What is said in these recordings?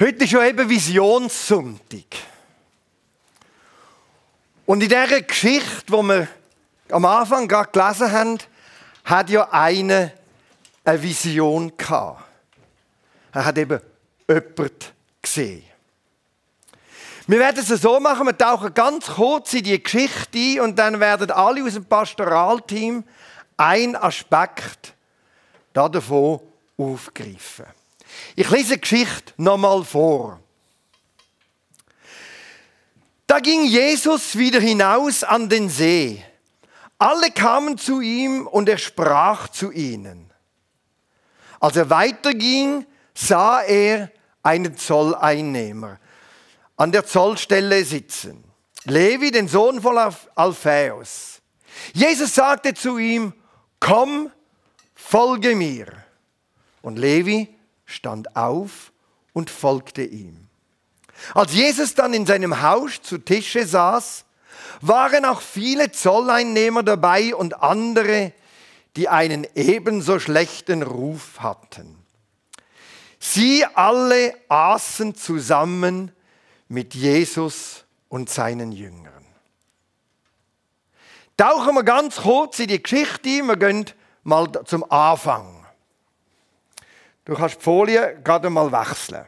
Heute ist ja eben Visionssonntag. Und in dieser Geschichte, die wir am Anfang gerade gelesen haben, hat ja einer eine Vision gehabt. Er hat eben jemanden gesehen. Wir werden es so machen, wir tauchen ganz kurz in die Geschichte ein und dann werden alle aus dem Pastoralteam einen Aspekt davon aufgreifen. Ich lese die Geschichte nochmal vor. Da ging Jesus wieder hinaus an den See. Alle kamen zu ihm und er sprach zu ihnen. Als er weiterging, sah er einen Zolleinnehmer an der Zollstelle sitzen. Levi, den Sohn von Alphaeus. Jesus sagte zu ihm, komm, folge mir. Und Levi stand auf und folgte ihm. Als Jesus dann in seinem Haus zu Tische saß, waren auch viele Zolleinnehmer dabei und andere, die einen ebenso schlechten Ruf hatten. Sie alle aßen zusammen mit Jesus und seinen Jüngern. Tauchen wir ganz kurz in die Geschichte ein. Wir gehen mal zum Anfang. Du kannst die Folie gerade mal wechseln.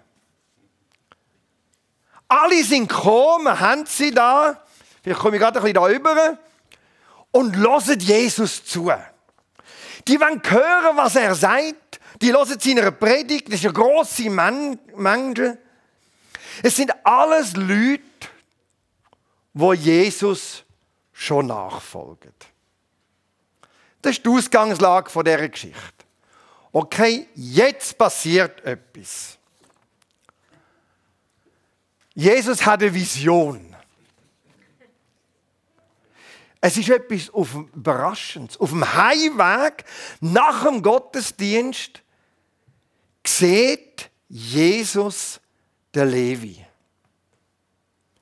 Alle sind gekommen, haben sie da. Vielleicht komme ich gerade ein bisschen da rüber. Und hören Jesus zu. Die wollen hören, was er sagt. Die hören seiner Predigt. Das ist eine grosse Menge. Es sind alles Leute, wo Jesus schon nachfolgen. Das ist die Ausgangslage dieser Geschichte okay, jetzt passiert etwas. Jesus hat eine Vision. Es ist etwas auf Überraschendes. Auf dem Heimweg nach dem Gottesdienst sieht Jesus den Levi.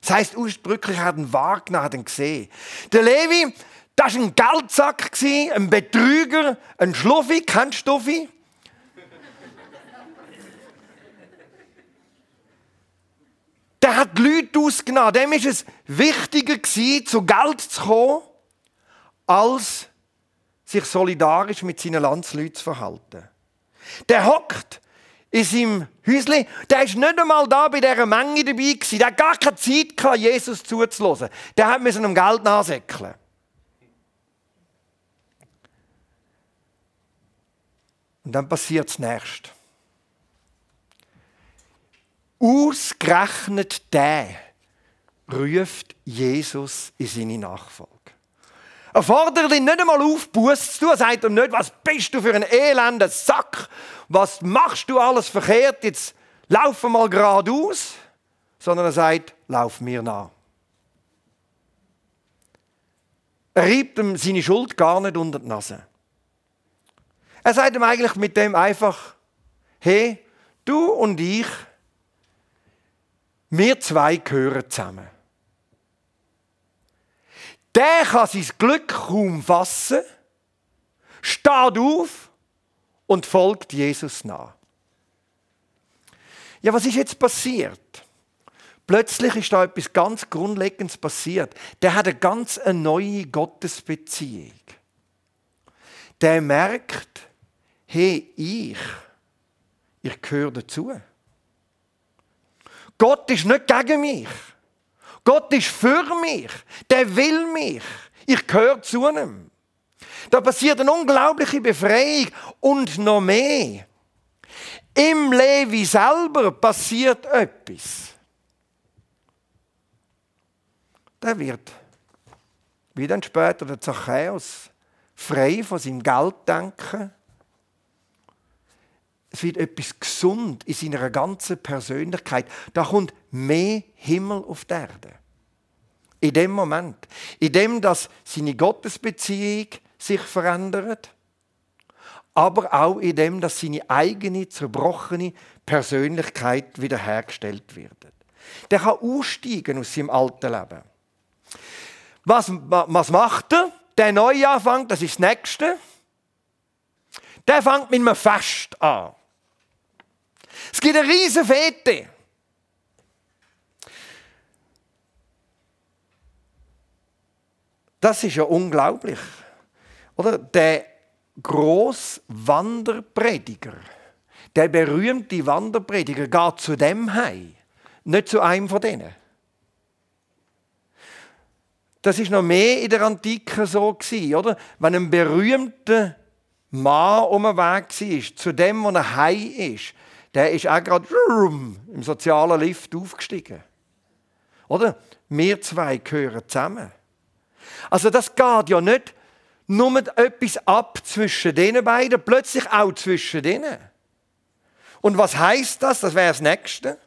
Das heißt ausdrücklich, er hat ihn wahrgenommen, hat ihn gesehen. Der Levi, das war ein Geldsack, ein Betrüger, ein Schluffi, kein Stuffi. Der hat die Leute ausgenommen. Dem war es wichtiger, zu Geld zu kommen, als sich solidarisch mit seinen Landsleuten zu verhalten. Der hockt in seinem Häuschen, der ist nicht einmal da bei dieser Menge dabei gewesen. Der hat gar keine Zeit gehabt, Jesus zuzulassen. Der hat mit seinem Geld nachsäckeln. Und dann passiert das Nächste. Ausgerechnet der ruft Jesus in seine Nachfolge. Er fordert ihn nicht einmal auf, Buß zu tun. Er sagt ihm nicht, was bist du für ein elender Sack? Was machst du alles verkehrt? Jetzt lauf mal geradeaus. Sondern er sagt, lauf mir nach. Er reibt ihm seine Schuld gar nicht unter die Nase. Er sagt ihm eigentlich mit dem einfach, hey, du und ich, wir zwei gehören zusammen. Der kann sein Glück kaum fassen, steht auf und folgt Jesus nach. Ja, was ist jetzt passiert? Plötzlich ist da etwas ganz Grundlegendes passiert. Der hat eine ganz neue Gottesbeziehung. Der merkt, hey, ich, ich gehöre dazu. Gott ist nicht gegen mich. Gott ist für mich. Der will mich. Ich gehöre zu ihm. Da passiert eine unglaubliche Befreiung und noch mehr. Im Levi selber passiert etwas. Der wird, wie dann später der Zachäus, frei von seinem Gelddenken es wird etwas gesund in seiner ganzen Persönlichkeit. Da kommt mehr Himmel auf die Erde. In dem Moment. In dem, dass seine Gottesbeziehung sich verändert. Aber auch in dem, dass seine eigene, zerbrochene Persönlichkeit wiederhergestellt wird. Der kann aussteigen aus seinem alten Leben. Was, was macht er? Der Neuanfang, das ist das Nächste. Der fängt mit einem Fest an. Es gibt eine riesige Fete. Das ist ja unglaublich. Oder? Der Großwanderprediger, der berühmte Wanderprediger, geht zu dem hei, nicht zu einem von denen. Das ist noch mehr in der Antike so oder? Wenn ein berühmter Mann um den Weg war, zu dem, wo er hei ist, der ist auch gerade im sozialen Lift aufgestiegen. Oder? Wir zwei gehören zusammen. Also das geht ja nicht nur etwas ab zwischen den beiden, plötzlich auch zwischen denen. Und was heißt das? Das wäre das Nächste.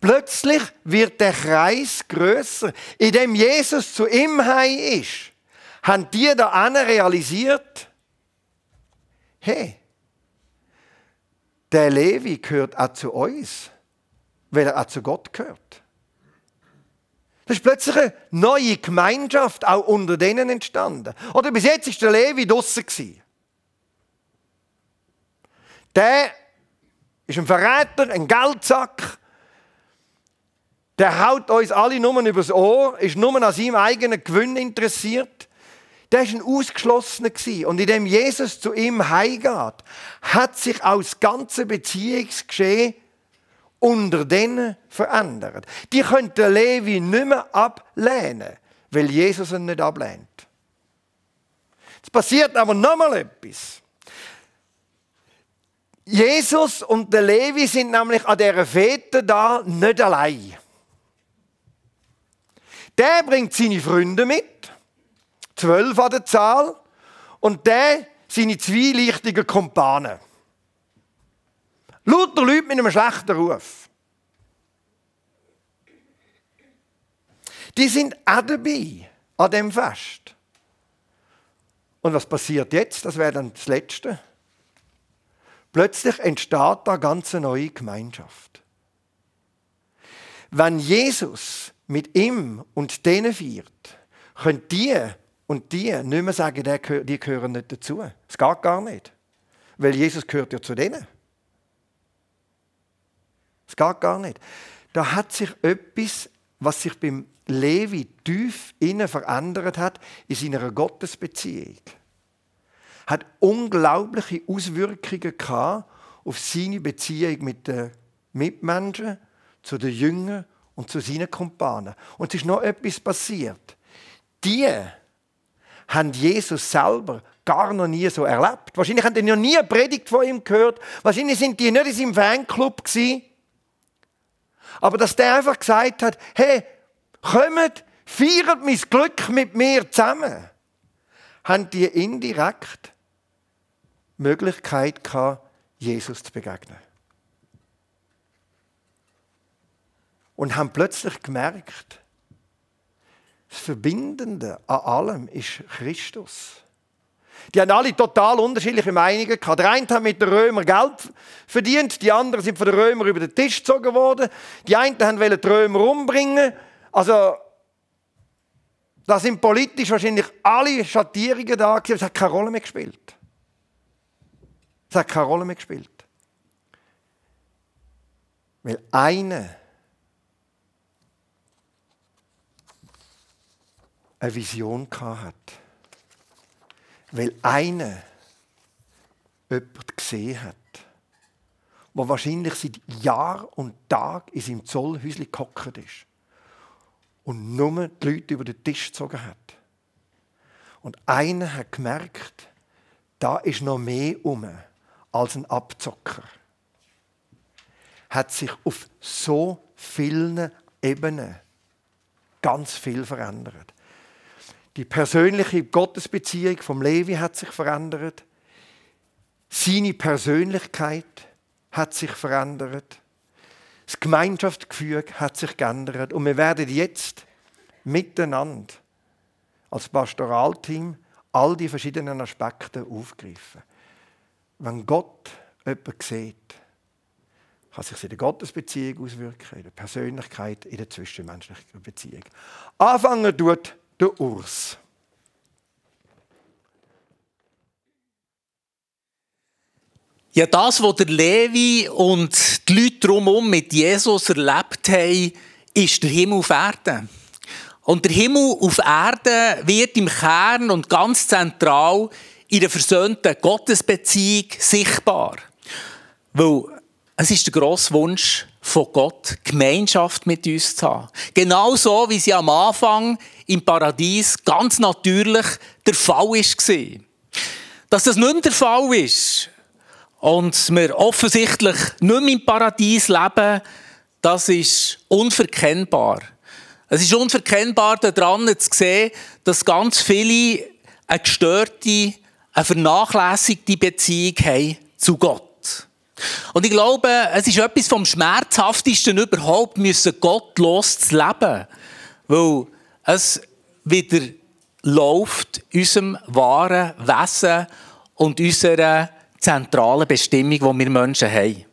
Plötzlich wird der Kreis größer, in dem Jesus zu ihm heim ist. Haben die da realisiert? Hey, der Levi gehört auch zu uns, weil er auch zu Gott gehört. Das ist plötzlich eine neue Gemeinschaft auch unter denen entstanden. Oder bis jetzt ist der Levi draussen. Der ist ein Verräter, ein Geldsack. Der haut uns alle nur übers Ohr, ist nur an seinem eigenen Gewinn interessiert. Der war ein Ausgeschlossener. Und indem Jesus zu ihm heimgeht, hat sich auch das ganze Beziehungsgeschehen unter denen verändert. Die könnten Levi nicht mehr ablehnen, weil Jesus ihn nicht ablehnt. Es passiert aber nochmal etwas. Jesus und der Levi sind nämlich an dieser Fete da nicht allein. Der bringt seine Freunde mit, zwölf an der Zahl, und der seine zweileichtigen Kumpanen. Lauter Leute mit einem schlechten Ruf. Die sind auch dabei an dem Fest. Und was passiert jetzt? Das wäre dann das Letzte. Plötzlich entsteht da eine ganz neue Gemeinschaft. Wenn Jesus mit ihm und denen feiert, können die und die nicht mehr sagen, die gehören nicht dazu. Es geht gar nicht. Weil Jesus gehört ja zu denen. Es geht gar nicht. Da hat sich etwas, was sich beim Levi tief innen verändert hat, in seiner Gottesbeziehung. Hat unglaubliche Auswirkungen gehabt auf seine Beziehung mit den Mitmenschen, zu den Jüngern und zu seinen Kumpanen. Und es ist noch etwas passiert. Die haben Jesus selber gar noch nie so erlebt. Wahrscheinlich haben die noch nie eine Predigt von ihm gehört. Wahrscheinlich sind die nicht in seinem Fanclub gewesen. Aber dass der einfach gesagt hat, hey, kommt, feiert mein Glück mit mir zusammen, haben die indirekt Möglichkeit gehabt, Jesus zu begegnen. Und haben plötzlich gemerkt, das Verbindende an allem ist Christus. Die haben alle total unterschiedliche Meinungen gehabt. Der eine hat mit den Römern Geld verdient, die anderen sind von den Römern über den Tisch gezogen worden. Die einen wollten die Römer umbringen. Also, da sind politisch wahrscheinlich alle Schattierungen da gewesen. Es hat keine Rolle mehr gespielt. Es hat keine Rolle mehr gespielt. Weil einer eine Vision hat weil einer jemanden gesehen hat, der wahrscheinlich seit Jahr und Tag in seinem Zollhäuschen gehockt ist und nur die Leute über den Tisch gezogen hat. Und einer hat gemerkt, da ist noch mehr um als ein Abzocker. Hat sich auf so vielen Ebenen ganz viel verändert. Die persönliche Gottesbeziehung vom Levi hat sich verändert. Seine Persönlichkeit hat sich verändert. Das Gemeinschaftsgefühl hat sich geändert. Und wir werden jetzt miteinander als Pastoralteam all die verschiedenen Aspekte aufgreifen. Wenn Gott jemanden sieht, kann sich in der Gottesbeziehung auswirken, in der Persönlichkeit, in der zwischenmenschlichen Beziehung. Anfangen tut der Urs. Ja, das, was der Levi und die Leute drumherum mit Jesus erlebt haben, ist der Himmel auf Erden. Und der Himmel auf Erde wird im Kern und ganz zentral in der versöhnten Gottesbeziehung sichtbar. Weil es ist der grosse Wunsch von Gott, Gemeinschaft mit uns zu haben. Genau so, wie sie am Anfang im Paradies ganz natürlich der Fall war. Dass das nicht mehr der Fall ist und wir offensichtlich nicht mehr im Paradies leben, das ist unverkennbar. Es ist unverkennbar daran zu sehen, dass ganz viele eine gestörte, eine vernachlässigte Beziehung haben zu Gott. Und ich glaube, es ist etwas vom Schmerzhaftesten überhaupt, müssen gottlos zu. Weil es wieder läuft unserem wahren Wesen und unserer zentralen Bestimmung, die wir Menschen haben.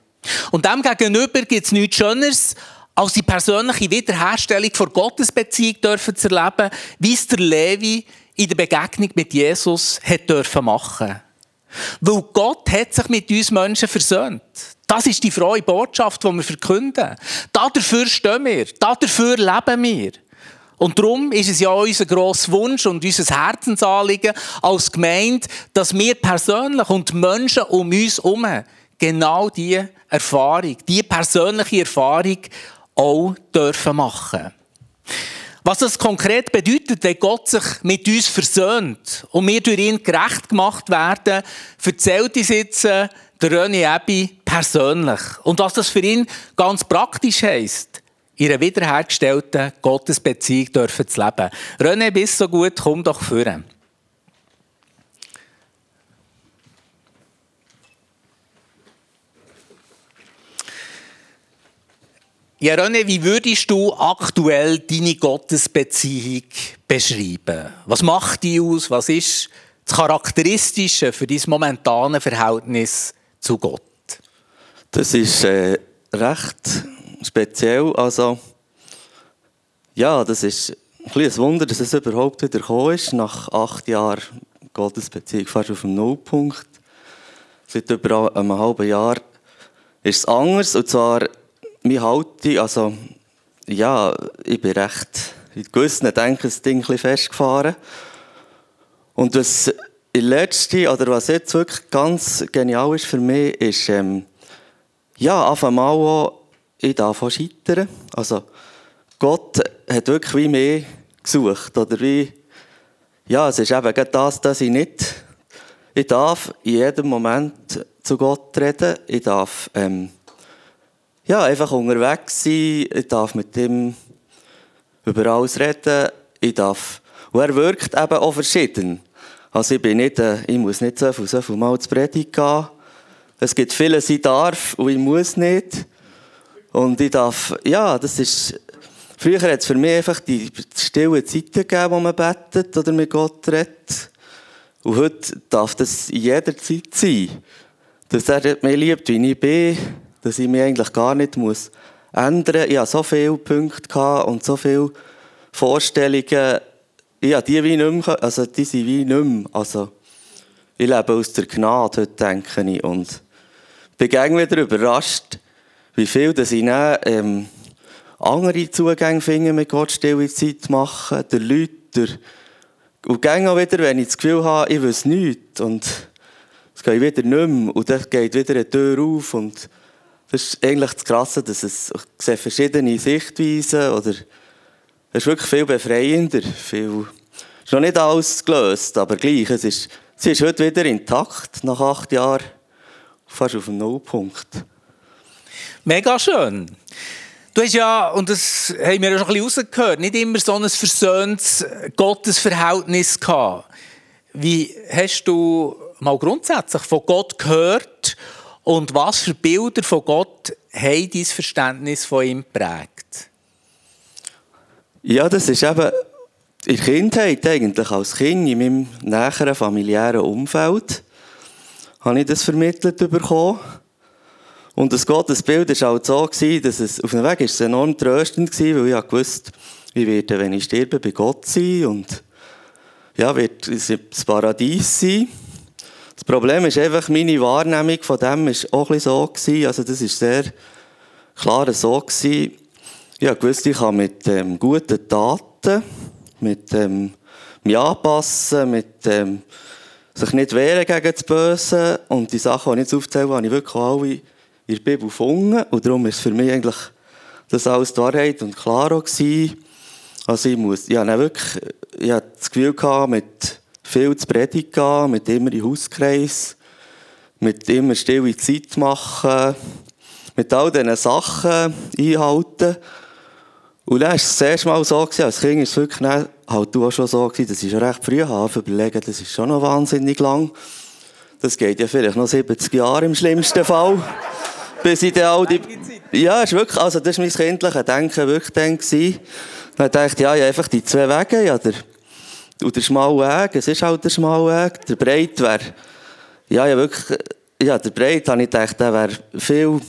Und dem gegenüber gibt es nichts Schöneres, als die persönliche Wiederherstellung vor Gottesbeziehung dürfen zu erleben, wie es der Levi in der Begegnung mit Jesus hat dürfen machen. Weil Gott hat sich mit uns Menschen versöhnt. Das ist die frohe Botschaft, die wir verkünden. Dafür stehen wir. Dafür leben wir. Und darum ist es ja unser grosser Wunsch und unser Herzensanliegen als Gemeinde, dass wir persönlich und Menschen um uns herum genau diese Erfahrung, diese persönliche Erfahrung auch dürfen machen. Was das konkret bedeutet, wenn Gott sich mit uns versöhnt und wir durch ihn gerecht gemacht werden, erzählt uns jetzt äh, der René Ebi persönlich. Und was das für ihn ganz praktisch heisst, in einer wiederhergestellten Gottesbeziehung dürfen zu leben. René, bist so gut, komm doch führen. Ja, René, wie würdest du aktuell deine Gottesbeziehung beschreiben? Was macht die aus? Was ist das Charakteristische für dein momentane Verhältnis zu Gott? Das ist äh, recht speziell. Also, ja, das ist ein, ein Wunder, dass es überhaupt wieder gekommen ist. Nach acht Jahren Gottesbeziehung fast auf dem Nullpunkt. Seit über einem halben Jahr ist es anders. Und zwar meine Haltung, also ja, ich bin recht in gewissen denken das Ding ein festgefahren. Und in letzte, oder was jetzt wirklich ganz genial ist für mich, ist, ähm, ja, auf einmal auch, ich darf auch scheitern. Also, Gott hat wirklich wie mehr gesucht, oder wie, ja, es ist eben das, dass ich nicht, ich darf in jedem Moment zu Gott reden, ich darf, ähm, ja, einfach unterwegs sein. Ich darf mit ihm über alles reden. Ich darf, und er wirkt eben auch verschieden. Also ich bin nicht, äh, ich muss nicht so viel, so viel Mal zu Predigt gehen. Es gibt vieles, ich darf und ich muss nicht. Und ich darf, ja, das ist, früher hat es für mich einfach die stillen Zeiten gegeben, wo man betet oder mit Gott redet. Und heute darf das in jeder Zeit sein. Dass er mich liebt, wie ich bin dass ich mich eigentlich gar nicht muss ändern muss. Ich hatte so viele Punkte und so viele Vorstellungen. Ich habe die wie nicht mehr, also die sind wie nicht mehr. Also, ich lebe aus der Gnade, heute denke ich. Und bin wieder überrascht, wie viel dass ich dann, ähm, andere Zugänge finde, mit Gott stille Zeit machen, der Leute, der und gehe auch wieder, wenn ich das Gefühl habe, ich weiß nichts. Und es geht wieder nicht mehr. Und dann geht wieder eine Tür auf. Und das ist eigentlich das Krasse, dass es ich verschiedene Sichtweisen oder es ist wirklich viel befreiender. Viel, ist noch nicht alles gelöst, aber gleich. Es ist, sie ist heute wieder intakt, nach acht Jahren, fast auf dem Nullpunkt. Mega schön. Du hast ja, und das haben wir ja schon ein bisschen rausgehört, nicht immer so ein versöhntes Gottesverhältnis gehabt. Wie hast du mal grundsätzlich von Gott gehört und was für Bilder von Gott haben dein Verständnis von ihm geprägt? Ja, das ist eben in der Kindheit eigentlich, als Kind in meinem näheren familiären Umfeld, habe ich das vermittelt bekommen. Und das Gottesbild war halt so, dass es auf dem Weg ist es enorm tröstend war, weil ich wusste, ich werde, wenn ich sterbe, bei Gott sein und ja, wird das Paradies sein. Das Problem ist einfach, meine Wahrnehmung von dem war auch ein so. Gewesen. Also das war sehr klar so. Gewesen. Ich wusste, ich kann mit ähm, guten Taten mit ähm, mich anpassen, mit ähm, sich nicht wehren gegen das Böse. Und die Sachen, die ich jetzt aufzähle, habe ich wirklich alle in der Bibel gefunden. Und darum ist für mich eigentlich das alles die Wahrheit und klar auch gewesen. Also ich muss, ich hatte wirklich, ich hatte das Gefühl gehabt, mit viel zu predigen, mit immer in Hauskreis, mit immer stille Zeit machen, mit all diesen Sachen einhalten. Und dann war es das erste Mal so, gewesen, als Kind war es wirklich nicht, halt du auch schon so, gewesen, das ist recht früh, habe überlegen, das ist schon noch wahnsinnig lang. Das geht ja vielleicht noch 70 Jahre im schlimmsten Fall. bis ich dann all die... Ja, ist wirklich, also das war mein kindliches Denken wirklich dann gewesen. Dann dachte ich, ja, ja, einfach die zwei Wege, ja, der, und der schmale Weg, es ist halt der schmale Weg, der breit wäre, ja, ja, wirklich, ja, der breit, habe ich gedacht, der wäre viel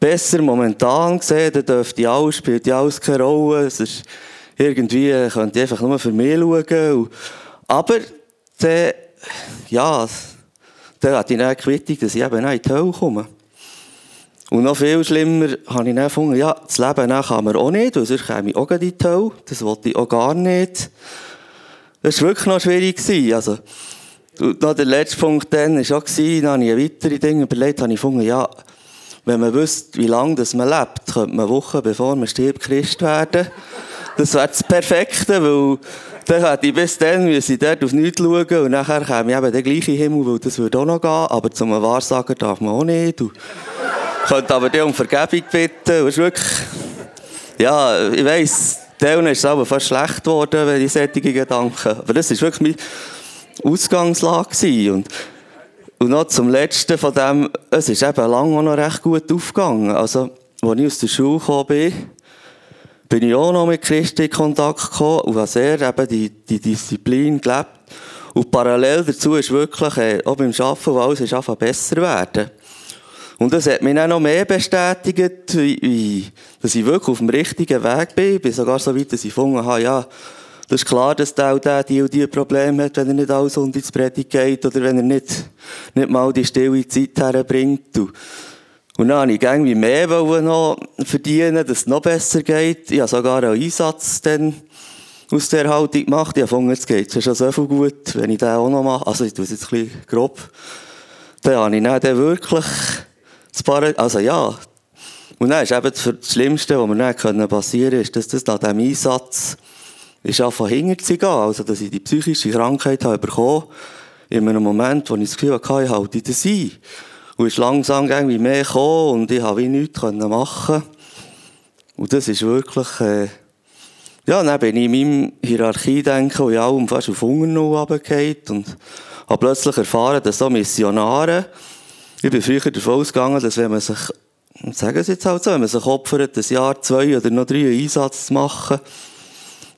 besser momentan gesehen, da dürfte alles, spielt ja alles keine Rolle, es ist irgendwie, könnte ich einfach nur für mich schauen, und, aber, dann, ja, dann hatte ich dann Quittung, dass ich eben in die Hölle komme. Und noch viel schlimmer habe ich dann gefunden, ja, das Leben kann man auch nicht, weil sonst käme ich auch in die Hölle. Das wollte ich auch gar nicht. Das war wirklich noch schwierig. Also, noch der letzte Punkt dann war auch, dann habe ich weitere Dinge überlegt, habe ich gefunden, ja, wenn man wüsste, wie lange man lebt, könnte man Wochen bevor man stirbt Christ werden. Das wäre das Perfekte, weil dann hätte ich bis dann müssen ich dort auf nichts schauen und nachher käme ich eben der gleiche Himmel, weil das würde auch noch gehen, aber zum Wahrsager darf man auch nicht. Und könnte aber die um Vergebung bitten. Und ist wirklich, ja, ich weiss, Teilen ist es aber fast schlecht geworden, wenn ich solche Gedanken. Aber das war wirklich meine Ausgangslage. Und, und noch zum Letzten von dem, es ist eben lange noch recht gut aufgegangen. Also, als ich aus der Schule gekommen bin, bin ich auch noch mit Christen in Kontakt gekommen und habe sehr eben die, die Disziplin gelebt. Und parallel dazu ist wirklich, äh, auch beim Arbeiten, wo alles ist besser werden. Und das hat mich dann noch mehr bestätigt, dass ich wirklich auf dem richtigen Weg bin. Ich bin sogar so weit, dass ich gefunden habe, ja, das ist klar, dass der auch der, die und die Probleme hat, wenn er nicht alles unter ins Predigt geht oder wenn er nicht, nicht mal die stille Zeit herbringt. Und, und dann habe ich irgendwie mehr noch verdienen, dass es noch besser geht. Ich habe sogar einen Einsatz dann aus der Haltung gemacht. Ich habe gefunden, jetzt geht es schon so viel gut, wenn ich den auch noch mache. Also ich tue es jetzt ein bisschen grob. Dann habe ich dann wirklich also ja. Und dann ist eben das Schlimmste, was mir dann passieren konnte, ist, dass das nach diesem Einsatz ist von hinten zu gehen. Also, dass ich die psychische Krankheit habe bekommen in einem Moment, wo ich das Gefühl hatte, ich halte das ein. Und ist langsam irgendwie mehr gekommen und ich habe wie nichts machen Und das ist wirklich, äh, ja, dann bin ich in meinem Hierarchie-Denken, wo ich allem fast auf Hunger runtergefallen und habe plötzlich erfahren, dass so Missionare, ich bin früher davon ausgegangen, dass wenn man sich, sagen Sie jetzt halt so, wenn man sich opfert, ein Jahr, zwei oder noch drei Einsatz zu machen,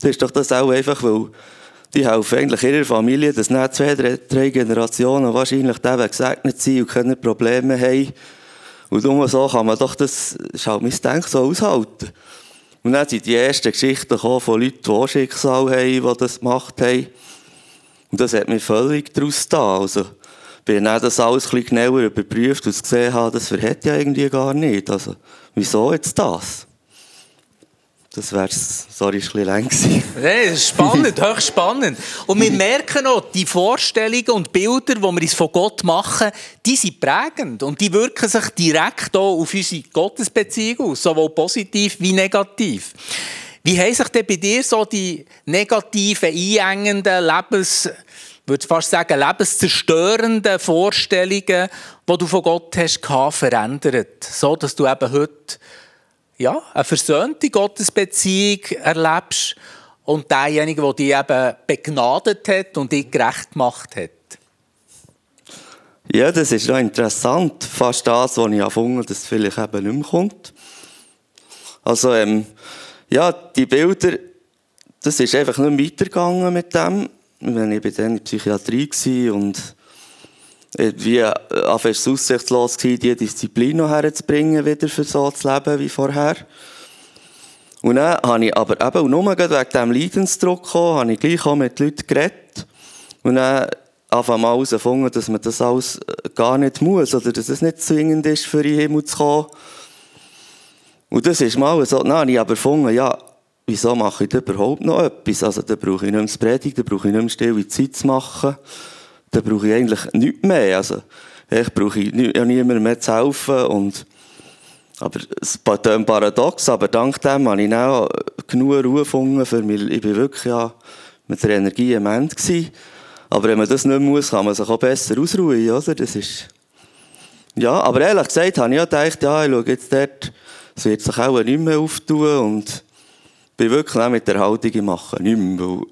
dann ist doch das auch einfach, weil die helfen eigentlich ihrer Familie, dass nicht zwei, drei, drei Generationen wahrscheinlich eben gesegnet sind und keine Probleme haben. Und nur so kann man doch das, ist halt mein Denken, so aushalten. Und dann sind die ersten Geschichten gekommen von Leuten, die auch Schicksal haben, die das gemacht haben. Und das hat mich völlig daraus da. Also, bin dann das alles ein bisschen genauer überprüft und gesehen habe, das verhält ja irgendwie gar nicht. Also, wieso jetzt das? Das wäre sorry, ist ein bisschen lang gewesen. Nee, das ist spannend, höchst spannend. Und wir merken auch, die Vorstellungen und Bilder, die wir uns von Gott machen, die sind prägend und die wirken sich direkt auch auf unsere Gottesbeziehung aus, sowohl positiv wie negativ. Wie haben sich denn bei dir so die negativen, einengenden Lebens würde fast sagen, lebenszerstörenden Vorstellungen, die du von Gott hast, verändert. So, dass du eben heute ja, eine versöhnte Gottesbeziehung erlebst und derjenige, der dich eben begnadet hat und dich gerecht gemacht hat. Ja, das ist noch interessant. Fast das, was ich erfunden dass es vielleicht eben nicht mehr kommt. Also, ähm, ja, die Bilder, das ist einfach nicht weitergegangen mit dem wenn ich dann in der Psychiatrie war und wie äh, fest aussichtslos war, die Disziplin noch herzubringen, wieder für so zu leben wie vorher. Und dann habe ich aber eben nur wegen diesem Leidensdruck gekommen, habe ich gleich auch mit Leuten geredet. Und dann einfach mal herausgefunden, dass man das alles äh, gar nicht muss, oder dass es nicht zwingend ist, für den Himmel zu kommen. Und das ist mal so, dann habe ich aber gefunden, ja, wieso mache ich da überhaupt noch etwas? Also, da brauche ich nicht mehr zu predigen, da brauche ich nicht mehr stille Zeit zu machen. Da brauche ich eigentlich nichts mehr. Also, ich brauche ja niemandem mehr zu helfen. Und, aber es ist paradox, aber dank dem habe ich auch genug Ruhe gefunden für mich. Ich war wirklich ja, mit der Energie am Ende. Gewesen. Aber wenn man das nicht muss, kann man sich auch besser ausruhen, oder? Das ist, ja, aber ehrlich gesagt habe ich ja gedacht, ja, ich schaue jetzt dort, es wird sich auch nicht mehr auftun und bin wirklich auch mit der Haltung, ich mache nicht mehr. Weil,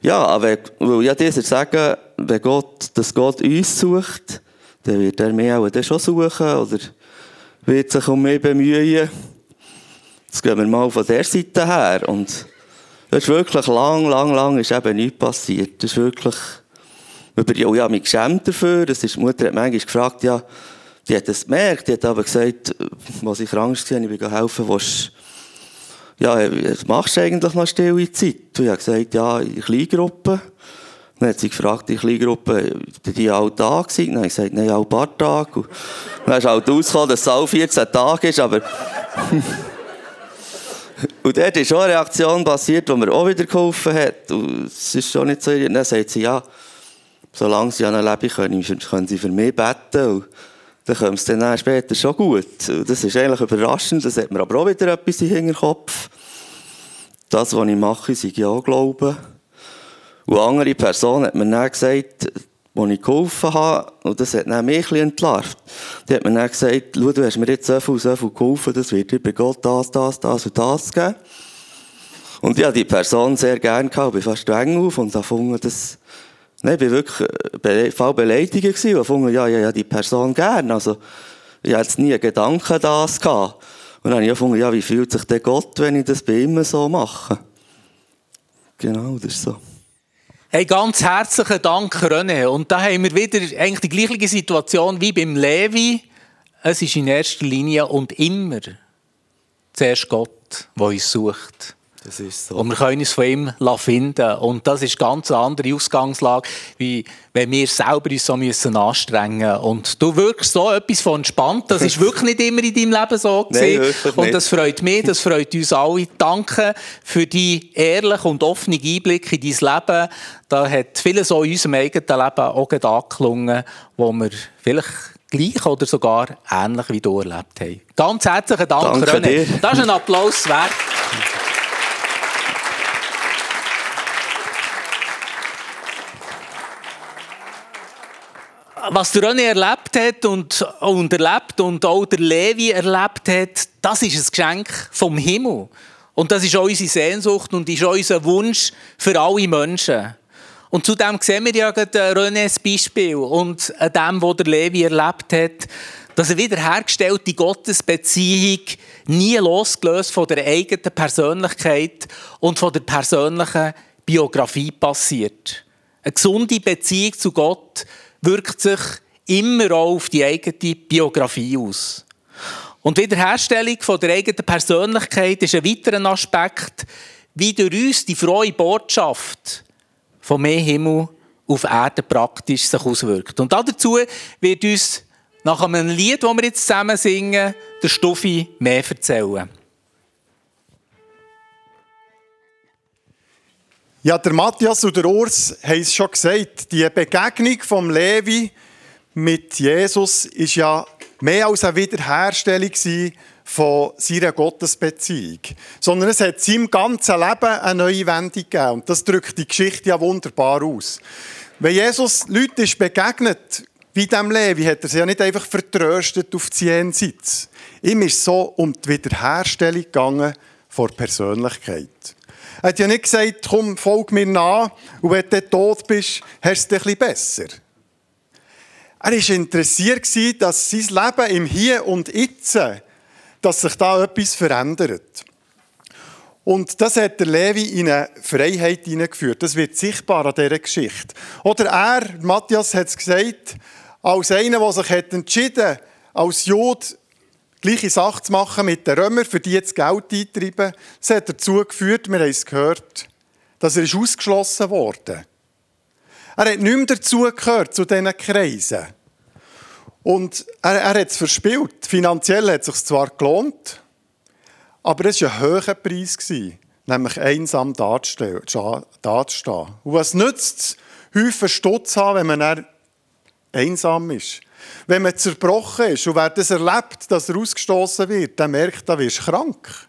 ja, aber weil ja dieser sagen, wenn Gott, dass Gott uns sucht, dann wird er mich auch schon suchen oder wird sich um mich bemühen. Jetzt gehen wir mal von der Seite her und das ist wirklich lang, lang, lang ist eben nichts passiert. Das ist wirklich, über, oh ja, mich geschämt dafür. Das ist, die Mutter hat manchmal gefragt, ja, die hat es gemerkt, die hat aber gesagt, was ich krank war, ich will helfen, was, ja, was machst du eigentlich noch stille Zeit? Und ich habe gesagt, ja, in Kleingruppen. Dann hat sie gefragt, in Kleingruppe, die alle da gewesen? Dann habe ich gesagt, nein, alle paar Tage. Und dann ist halt rausgekommen, dass es alle 14 Tage ist, aber... Und dort ist schon eine Reaktion passiert, die mir auch wieder geholfen hat. Und es ist schon nicht so. Dann sagt sie, ja, solange sie an leben können, können sie für mich beten. Und dann kommt es dann später schon gut. Das ist eigentlich überraschend. Das hat mir aber auch wieder etwas im Hinterkopf. Das, was ich mache, sei ja Glauben. Und andere Person hat mir dann gesagt, wo ich geholfen habe, und das hat dann mich ein entlarvt. Die hat mir dann gesagt, schau, du hast mir jetzt so viel, so viel geholfen, das wird dir bei Gott das, das, das und das geben. Und ich habe die Person sehr gerne gehabt, bin fast streng auf und habe gefunden, das, nein, ich war wirklich be voll beleidigt und gefunden, ja, ja, ja, die Person gerne. Also, ich hatte nie Gedanken das gehabt. Und dann habe ich gefunden, ja, wie fühlt sich der Gott, wenn ich das bei ihm so mache? Genau, das ist so. Hey, ganz herzlichen Dank, René. Und da haben wir wieder eigentlich die gleiche Situation wie beim Levi. Es ist in erster Linie und immer zuerst Gott, der uns sucht. Das ist so. Und wir können uns von ihm finden. Und das ist ganz eine andere Ausgangslage, wie wenn wir selber uns so müssen anstrengen Und du wirkst so etwas von entspannt. Das ist wirklich nicht immer in deinem Leben so gewesen. Nein, und das freut mich, das freut uns alle. Danke für die ehrlichen und offenen Einblicke in dein Leben. Da hat vieles so in unserem eigenen Leben auch angeklungen, wo wir vielleicht gleich oder sogar ähnlich wie du erlebt haben. Ganz herzlichen Dank, Danke René. Dir. Das ist ein Applaus wert. Was der René erlebt hat und, und erlebt und auch der Levi erlebt hat, das ist ein Geschenk vom Himmel. Und das ist unsere Sehnsucht und ist unser Wunsch für alle Menschen. Und zudem sehen wir ja gerade Renés Beispiel und an dem, was der Levi erlebt hat, dass eine wiederhergestellte Gottesbeziehung nie losgelöst von der eigenen Persönlichkeit und von der persönlichen Biografie passiert. Eine gesunde Beziehung zu Gott wirkt sich immer auch auf die eigene Biografie aus. Und Wiederherstellung von der eigenen Persönlichkeit ist ein weiterer Aspekt, wie durch uns die frohe Botschaft von mehr Himmel auf Erde praktisch sich auswirkt. Und dazu wird uns nach einem Lied, das wir jetzt zusammen singen, der Stuffi mehr erzählen. Ja, der Matthias und der Urs haben es schon gesagt. Die Begegnung vom Levi mit Jesus ist ja mehr als eine Wiederherstellung von seiner Gottesbeziehung. Sondern es hat seinem ganzen Leben eine neue Wendung gegeben. Und das drückt die Geschichte ja wunderbar aus. Wenn Jesus Leute ist begegnet, wie dem Levi, hat er sie ja nicht einfach vertröstet auf die Jenseits. Ihm ist so um die Wiederherstellung gegangen vor Persönlichkeit. Er hat ja nicht gesagt, komm, folg mir nach und wenn du tot bist, hast du es bisschen besser. Er war interessiert, dass sein Leben im Hier und Jetzt, dass sich da etwas verändert. Und das hat der Levi in eine Freiheit hineingeführt. Das wird sichtbar an dieser Geschichte. Oder er, Matthias hat es gesagt, als einer, der sich hat entschieden als Jod gleiche Sache zu machen mit den Römern, für die jetzt Geld eintreiben. Das hat dazu geführt, wir haben es gehört, dass er ausgeschlossen wurde. Er hat nicht mehr dazugehört zu diesen Kreisen. Und er, er hat es verspielt. Finanziell hat es sich zwar gelohnt, aber es war ein hoher Preis, nämlich einsam dazustehen. Und was nützt es, Häufen zu haben, wenn man einsam ist? Wenn man zerbrochen ist und wer das erlebt, dass er ausgestoßen wird, der merkt, da wirst du krank.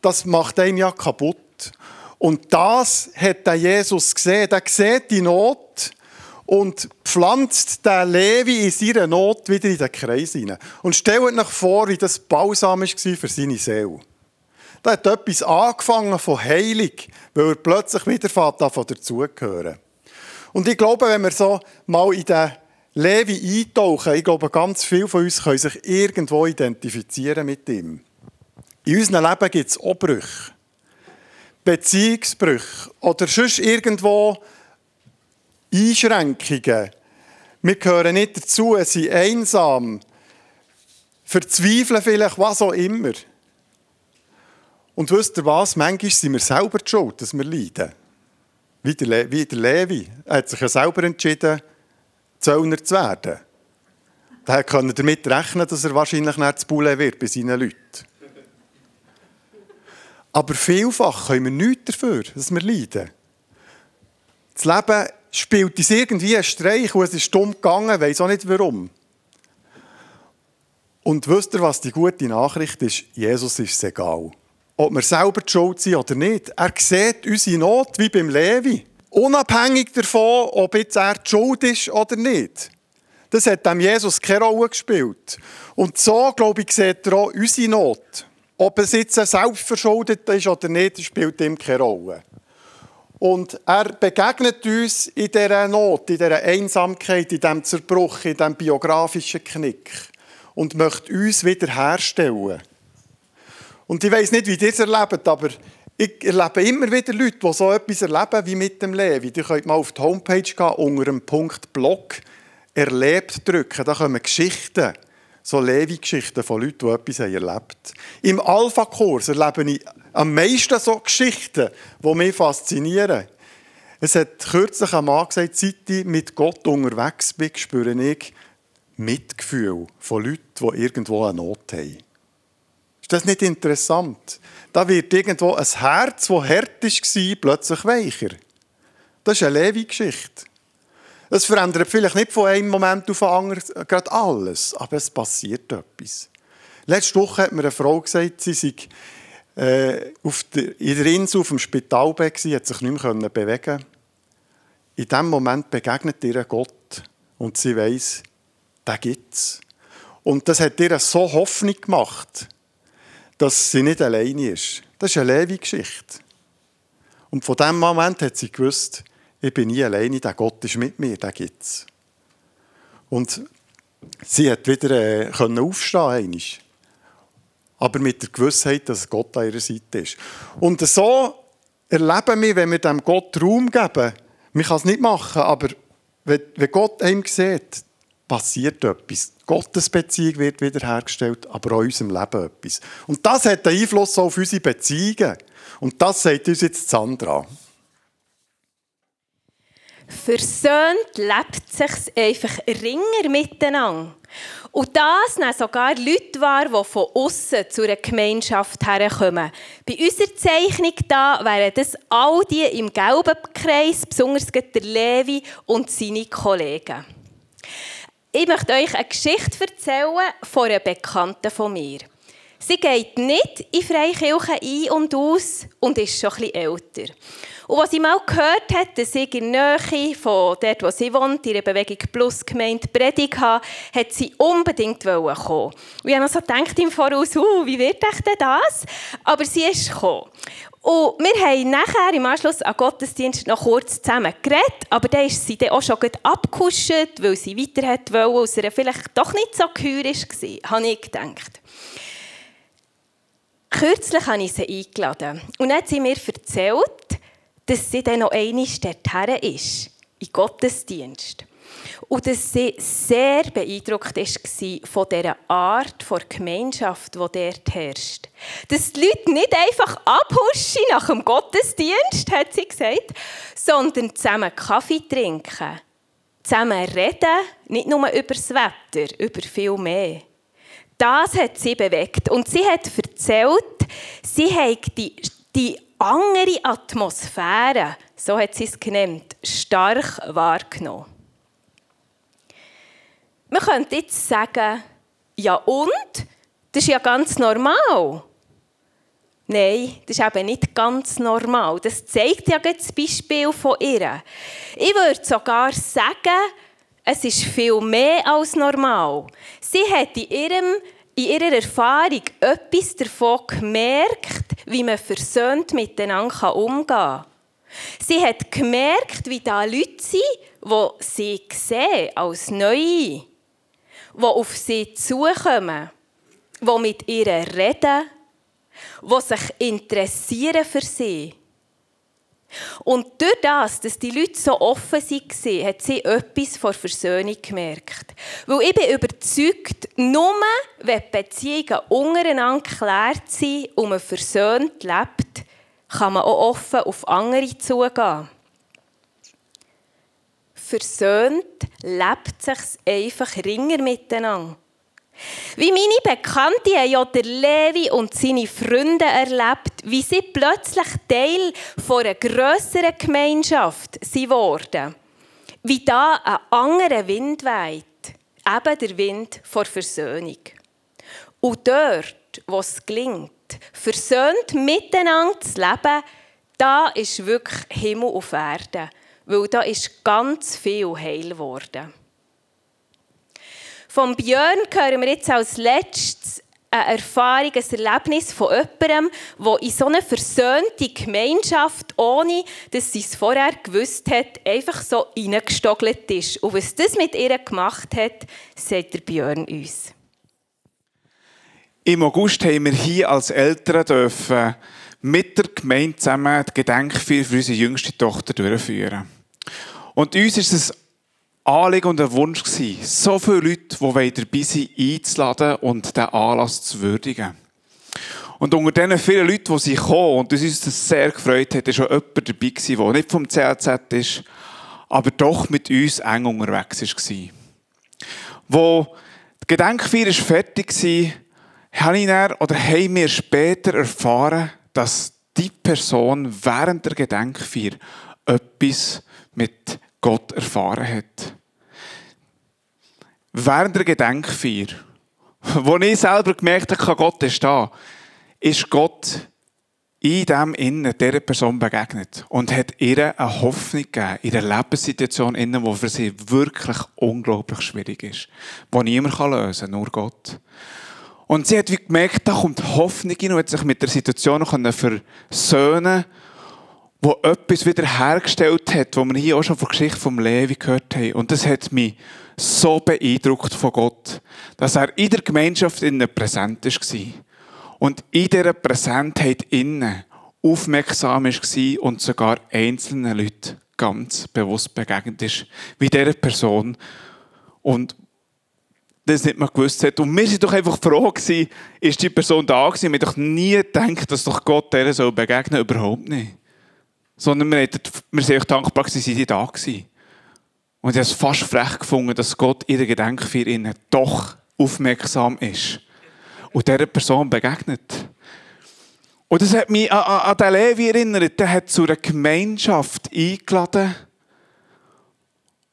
Das macht einen ja kaputt. Und das hat der Jesus gesehen. Der sieht die Not und pflanzt den Levi in seiner Not wieder in den Kreis hinein. Und stellt euch vor, wie das Balsam war für seine Seele. Da hat etwas angefangen von Heilig, weil er plötzlich wieder davon dazugehören. Und ich glaube, wenn wir so mal in den Levi eintauchen, ich glaube, ganz viele von uns können sich irgendwo identifizieren mit ihm. In unserem Leben gibt es auch Brüche. Beziehungsbrüche oder sonst irgendwo Einschränkungen. Wir gehören nicht dazu, sind einsam, verzweifeln vielleicht, was auch immer. Und wisst ihr was? Manchmal sind wir selber schuld, dass wir leiden. Wie der, Le wie der Levi. Er hat sich ja selber entschieden, Zöllner zu werden. Daher können damit rechnen, dass er wahrscheinlich nicht zu Bulle wird bei seinen Leuten. Aber vielfach können wir nichts dafür, dass wir leiden. Das Leben spielt uns irgendwie einen Streich und es ist dumm gegangen, weiß auch nicht warum. Und wisst ihr, was die gute Nachricht ist? Jesus ist es egal. Ob wir selber die Schuld sind oder nicht. Er sieht unsere Not wie beim Levi. Unabhängig davon, ob jetzt er die Schuld ist oder nicht. Das hat dem Jesus keine Rolle gespielt. Und so, glaube ich, sieht er auch unsere Not. Ob es jetzt selbstverschuldet ist oder nicht, spielt ihm keine Rolle. Und er begegnet uns in dieser Not, in dieser Einsamkeit, in diesem Zerbruch, in diesem biografischen Knick und möchte uns wiederherstellen. Und ich weiß nicht, wie ihr es erlebt, aber ich erlebe immer wieder Leute, die so etwas erleben wie mit dem Levi. Ihr könnt mal auf die Homepage gehen, unter dem Punkt Blog «Erlebt» drücken, da kommen Geschichten so Levi-Geschichten von Leuten, die etwas erlebt haben. Im Alpha-Kurs erlebe ich am meisten so Geschichten, die mich faszinieren. Es hat kürzlich ein Mann gesagt, seit ich mit Gott unterwegs bin, spüre ich Mitgefühl von Leuten, die irgendwo eine Not haben. Ist das nicht interessant? Da wird irgendwo ein Herz, das hart war, plötzlich weicher. Das ist eine Levi-Geschichte. Es verändert vielleicht nicht von einem Moment auf den anderen gerade alles, aber es passiert etwas. Letzte Woche hat mir eine Frau gesagt, sie sei äh, auf der, in der Insel auf dem Spitalbett gewesen, hat sich nicht mehr bewegen In diesem Moment begegnet ihr Gott und sie weiß, da gibt's. Und das hat ihr so Hoffnung gemacht, dass sie nicht alleine ist. Das ist eine Levi-Geschichte. Und von diesem Moment hat sie gewusst, ich bin nie alleine, der Gott ist mit mir, der gibt es. Und sie hat wieder äh, können aufstehen einmal. aber mit der Gewissheit, dass Gott an ihrer Seite ist. Und so erleben wir, wenn wir dem Gott Raum geben, man kann es nicht machen, aber wenn Gott einem sieht, passiert etwas. Gottes Beziehung wird wiederhergestellt, aber auch in unserem Leben etwas. Und das hat einen Einfluss auf unsere Beziehungen. Und das sagt uns jetzt Sandra. Versöhnt lebt sich einfach ringer miteinander. Und das nehmen sogar Leute wahr, die von außen zu einer Gemeinschaft herkommen. Bei unserer Zeichnung da wären das all die im gelben Kreis, besonders der Levi und seine Kollegen. Ich möchte euch eine Geschichte erzählen von einer Bekannten von mir. Sie geht nicht in Freikirchen ein und aus und ist schon etwas älter. Und was sie mal gehört hat, dass ich in der Nähe von dort, wo sie wohnt, in Bewegung Plus Gemeinde Predigt habe, hat sie unbedingt kommen Und ich habe so gedacht im Voraus, uh, wie wird denn das? Aber sie ist gekommen. Und wir haben nachher im Anschluss an Gottesdienst noch kurz zusammen geredet, aber dann ist sie dann auch schon abgekuscht, weil sie weiter wollte, aus einer vielleicht doch nicht so gehör war, habe ich gedacht. Kürzlich habe ich sie eingeladen und dann hat sie mir erzählt, dass sie dann noch einmal dorthin ist, in Gottesdienst. Und dass sie sehr beeindruckt war von dieser Art der Gemeinschaft, die dort herrscht. Dass die Leute nicht einfach abhuschen nach dem Gottesdienst, hat sie gesagt, sondern zusammen Kaffee trinken, zusammen reden, nicht nur über das Wetter, über viel mehr. Das hat sie bewegt. Und sie hat erzählt, sie hat die, die andere Atmosphäre, so hat sie es genannt, stark wahrgenommen. Man könnte jetzt sagen, ja und? Das ist ja ganz normal. Nein, das ist eben nicht ganz normal. Das zeigt ja das Beispiel von ihr. Ich würde sogar sagen, es ist viel mehr als normal. Sie hat in, ihrem, in ihrer Erfahrung etwas davon gemerkt, wie man versöhnt miteinander umgehen kann. Sie hat gemerkt, wie da Leute sind, die sie sehen als Neue, die auf sie zukommen, die mit ihr reden, die sich interessieren für sie. Und durch das, dass die Leute so offen waren, hat sie etwas von Versöhnung gemerkt. Weil ich bin überzeugt, nur wenn Beziehungen untereinander geklärt sind und man versöhnt lebt, kann man auch offen auf andere zugehen. Versöhnt lebt sich einfach ringer miteinander. Wie meine Bekannte ja der Levi und seine Freunde erlebt, wie sie plötzlich Teil einer grösseren Gemeinschaft wurden. Wie da ein anderer Wind weht, eben der Wind vor Versöhnung. Und dort, wo es gelingt, versöhnt miteinander zu leben, da ist wirklich Himmel auf Erde, weil da ist ganz viel heil geworden. Von Björn hören wir jetzt als letztes eine Erfahrung, ein Erlebnis von jemandem, der in so eine versöhnte Gemeinschaft, ohne dass sie es vorher gewusst hat, einfach so reingestogelt ist. Und was das mit ihr gemacht hat, sagt der Björn uns. Im August haben wir hier als Eltern dürfen mit der Gemeinde zusammen die Gedenkfeier für unsere jüngste Tochter durchführen. Und uns ist es Anliegen und ein Wunsch so viele Leute, die dabei sind, einzuladen und den Anlass zu würdigen. Und unter diesen vielen Leuten, die sie kommen, und uns das sehr gefreut hat, ist auch jemand dabei der nicht vom CLZ ist, aber doch mit uns eng unterwegs war. Wo die Gedenkfeier fertig war, habe ich dann, oder haben wir später erfahren, dass die Person während der Gedenkfeier etwas mit Gott erfahren hat. Während der Gedenkfeier, wo ich selber gemerkt habe, Gott ist da, ist Gott in dem Innen dieser Person begegnet und hat ihr eine Hoffnung gegeben, in einer Lebenssituation die für sie wirklich unglaublich schwierig ist, die niemand lösen kann, nur Gott. Und sie hat gemerkt, da kommt Hoffnung hin und hat sich mit der Situation versöhnen wo etwas wieder hergestellt hat, wo wir hier auch schon von der Geschichte vom Levi gehört haben. Und das hat mich so beeindruckt von Gott, dass er in der Gemeinschaft innen präsent war. Und in dieser Präsentheit innen aufmerksam war und sogar einzelnen Leuten ganz bewusst begegnet ist, wie dieser Person. Und das nicht mehr gewusst hat. Und wir sind doch einfach froh gewesen, ist die Person da gewesen. Wir haben doch nie gedacht, dass doch Gott der so begegnen Überhaupt nicht. Sondern wir, haben, wir sind euch dankbar, sie da waren. Und ich habe es fast frech gefunden, dass Gott in der Gedenkfeier ihnen doch aufmerksam ist. Und dieser Person begegnet. Und das hat mich an, an, an den Levi erinnert. Der hat zu einer Gemeinschaft eingeladen.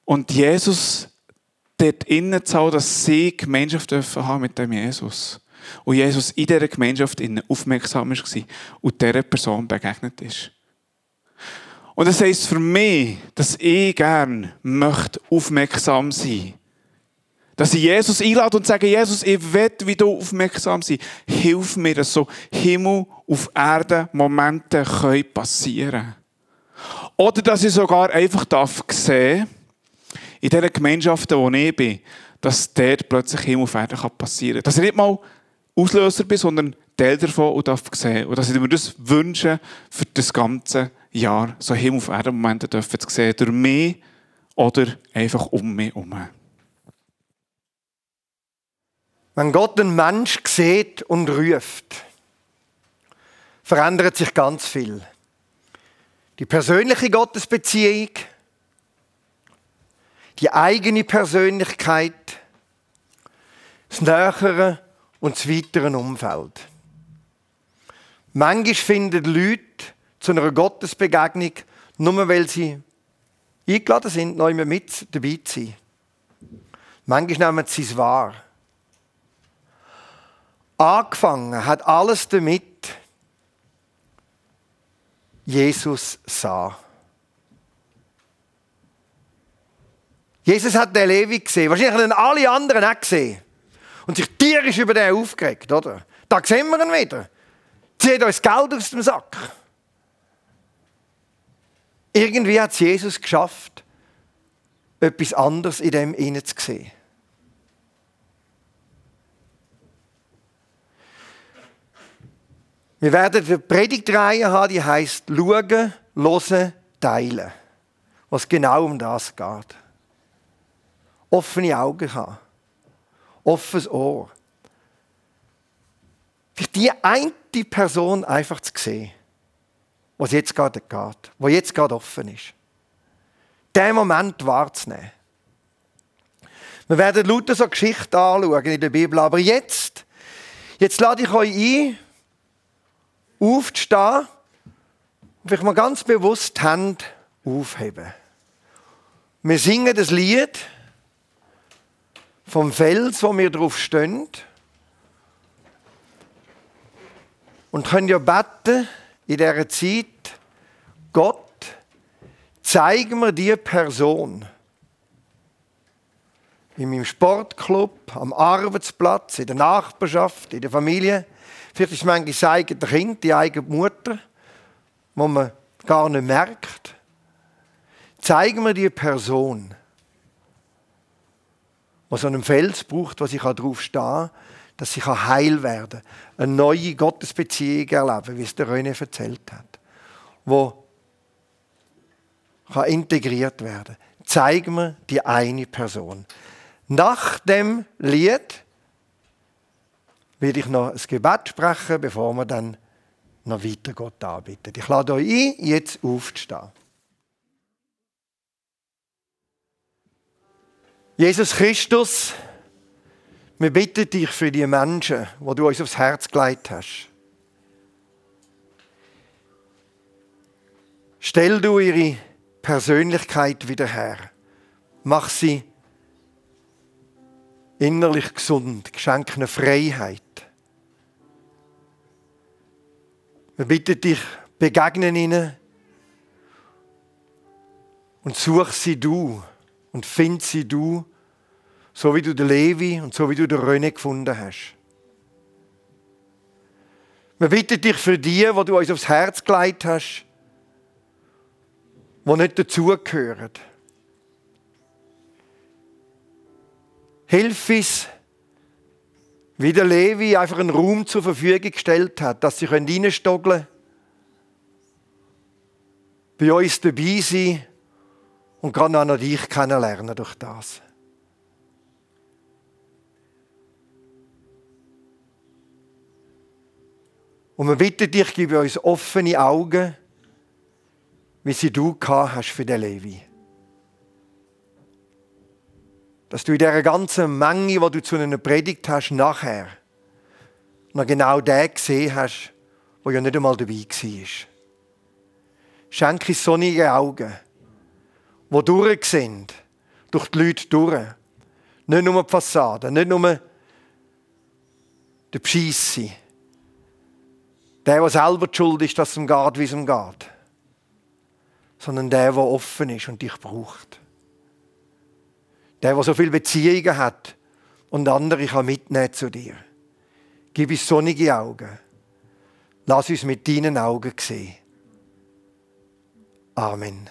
Und Jesus dort innen zu dass sie Gemeinschaft dürfen haben mit dem Jesus. Und Jesus in dieser Gemeinschaft aufmerksam war und dieser Person begegnet ist. Und das heisst für mich, dass ich gerne möchte aufmerksam sein Dass ich Jesus einlade und sage, Jesus, ich will, wie du aufmerksam sein. Hilf mir, dass so Himmel auf Erde Momente können passieren Oder dass ich sogar einfach darf sehen in diesen Gemeinschaften, wo ich bin, dass dort plötzlich Himmel auf Erde passieren kann. Dass ich nicht mal Auslöser bin, sondern Teil davon und darf sehen. Und dass ich mir das wünsche für das ganze Jahr so Himmel auf Erden Momente dürfen zu sehen, durch mich oder einfach um mich herum. Wenn Gott einen Mensch sieht und ruft, verändert sich ganz viel. Die persönliche Gottesbeziehung, die eigene Persönlichkeit, das nähere und das weitere Umfeld. Manchmal finden Leute zu einer Gottesbegegnung, nur weil sie eingeladen sind, immer mit dabei zu sein. Manchmal nehmen sie es wahr. Angefangen hat alles damit, Jesus sah. Jesus hat den Levi gesehen. Wahrscheinlich haben alle anderen auch gesehen. Und sich tierisch über den aufgeregt, oder? Da sehen wir ihn wieder. Zieht uns Geld aus dem Sack. Irgendwie hat es Jesus geschafft, etwas anderes in dem innen zu sehen. Wir werden eine Predigtreihe haben, die heißt Schauen, Hören, Teilen. Was genau um das geht. Offene Augen haben. Offenes Ohr. Die eine Person einfach zu sehen, was jetzt gerade geht, was jetzt gerade offen ist. Den Moment wahrzunehmen. Wir werden lauter so Geschichten anschauen in der Bibel, aber jetzt, jetzt lade ich euch ein, aufzustehen und vielleicht mal ganz bewusst die Hände aufheben. Wir singen das Lied vom Fels, wo wir drauf stehen. Und können ja beten in dieser Zeit, Gott, zeig mir die Person. In meinem Sportclub, am Arbeitsplatz, in der Nachbarschaft, in der Familie, Vielleicht ist es manchmal das eigene Kind, die eigene Mutter, wo man gar nicht merkt. Zeigen wir die Person, die so einen Fels braucht, sie darauf stehen kann, dass sie heil werden kann. Eine neue Gottesbeziehung erleben, wie es der René erzählt hat. Wo kann integriert werden. Zeigen wir die eine Person. Nach dem Lied werde ich noch ein Gebet sprechen, bevor wir dann noch weiter Gott anbitten. Ich lade euch ein, jetzt aufzustehen. Jesus Christus, wir bitten dich für die Menschen, die du uns aufs Herz gelegt hast. Stell du ihre Persönlichkeit wieder her. Mach sie innerlich gesund, schenk eine Freiheit. Wir bitten dich, begegnen ihnen und such sie du und find sie du, so wie du den Levi und so wie du den René gefunden hast. Wir bitten dich für die, wo du uns aufs Herz gelegt hast, die nicht dazugehören. Hilf uns, wie der Levi einfach einen Raum zur Verfügung gestellt hat, dass sie reinstoggeln können, bei uns dabei sein und gerade noch dich kennenlernen durch das. Und wir bitten dich, gib uns offene Augen, wie sie du hast für den Levi dass du in dieser ganzen Menge, die du zu einer Predigt hast, nachher noch genau den gesehen hast, der ja nicht einmal dabei war. Schenke sonnige Augen, die durch sind, durch die Leute durch. Nicht nur die Fassade, nicht nur der Bescheisse. Der, der selber schuld ist, dass es ihm geht, wie es ihm geht. Sondern der, der offen ist und dich braucht. Der, der so viele Beziehungen hat und andere kann mitnehmen zu dir. Gib uns sonnige Augen. Lass uns mit deinen Augen sehen. Amen.